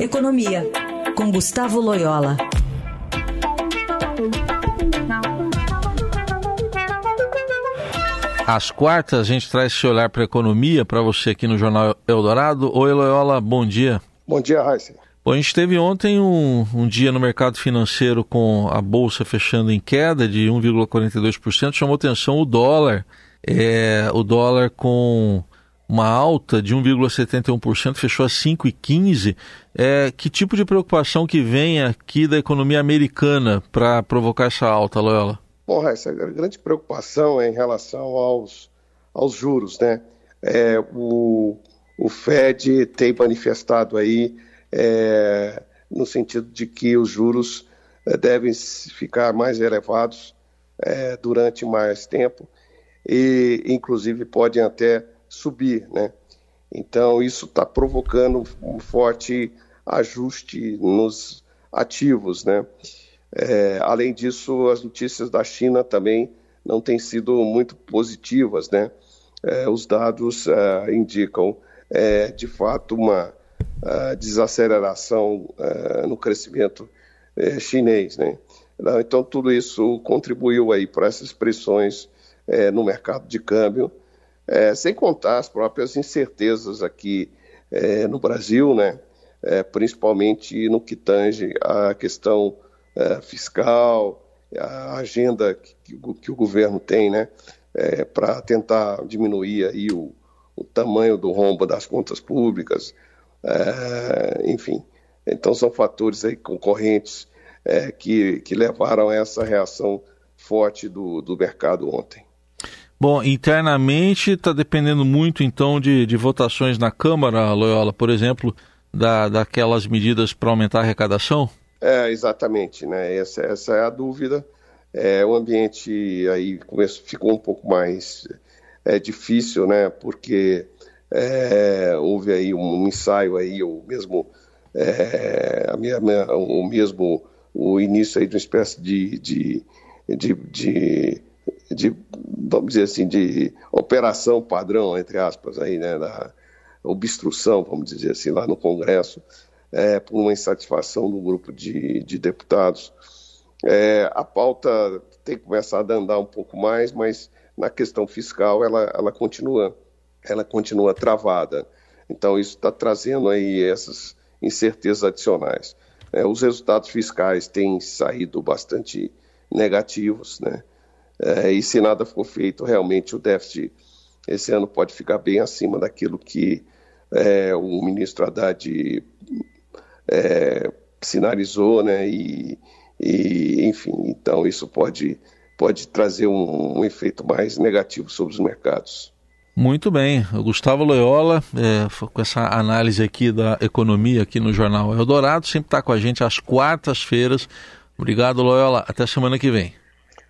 Economia, com Gustavo Loyola. Às quartas, a gente traz esse olhar para a economia para você aqui no Jornal Eldorado. Oi, Loyola, bom dia. Bom dia, Raíssa. Bom, a gente teve ontem um, um, dia no mercado financeiro com a bolsa fechando em queda de 1,42%. Chamou atenção o dólar. É, o dólar com uma alta de 1,71%, fechou a 5,15%. É, que tipo de preocupação que vem aqui da economia americana para provocar essa alta, Loyola? Bom, essa grande preocupação é em relação aos, aos juros, né? É, o, o Fed tem manifestado aí é, no sentido de que os juros é, devem ficar mais elevados é, durante mais tempo e, inclusive, podem até subir, né? Então, isso está provocando um forte ajuste nos ativos, né? É, além disso, as notícias da China também não têm sido muito positivas, né? É, os dados é, indicam, é, de fato, uma desaceleração é, no crescimento chinês, né? Então, tudo isso contribuiu aí para essas pressões no mercado de câmbio, sem contar as próprias incertezas aqui no Brasil, né? principalmente no que tange a questão é, fiscal, a agenda que, que, o governo tem, né, é, para tentar diminuir aí o, o, tamanho do rombo das contas públicas, é, enfim. Então são fatores aí concorrentes é, que, que levaram a essa reação forte do, do mercado ontem. Bom, internamente está dependendo muito então de, de votações na Câmara, Loyola, por exemplo, da, daquelas medidas para aumentar a arrecadação? É, exatamente, né? Essa, essa é a dúvida. É, o ambiente aí começou, ficou um pouco mais é, difícil, né? Porque é, houve aí um ensaio aí, ou mesmo é, a minha, o mesmo o início aí de uma espécie de, de, de, de, de vamos dizer assim, de operação padrão, entre aspas, aí, né? Da obstrução, vamos dizer assim, lá no Congresso é, por uma insatisfação do grupo de, de deputados. É, a pauta tem começado a andar um pouco mais, mas na questão fiscal ela, ela continua ela continua travada. Então isso está trazendo aí essas incertezas adicionais. É, os resultados fiscais têm saído bastante negativos, né? É, e se nada for feito, realmente o déficit esse ano pode ficar bem acima daquilo que é, o ministro Haddad é, sinalizou, né? E, e, enfim, então isso pode, pode trazer um, um, efeito mais negativo sobre os mercados. Muito bem, o Gustavo Loyola, é, com essa análise aqui da economia aqui no Jornal Eldorado, sempre está com a gente às quartas-feiras. Obrigado, Loyola. Até semana que vem.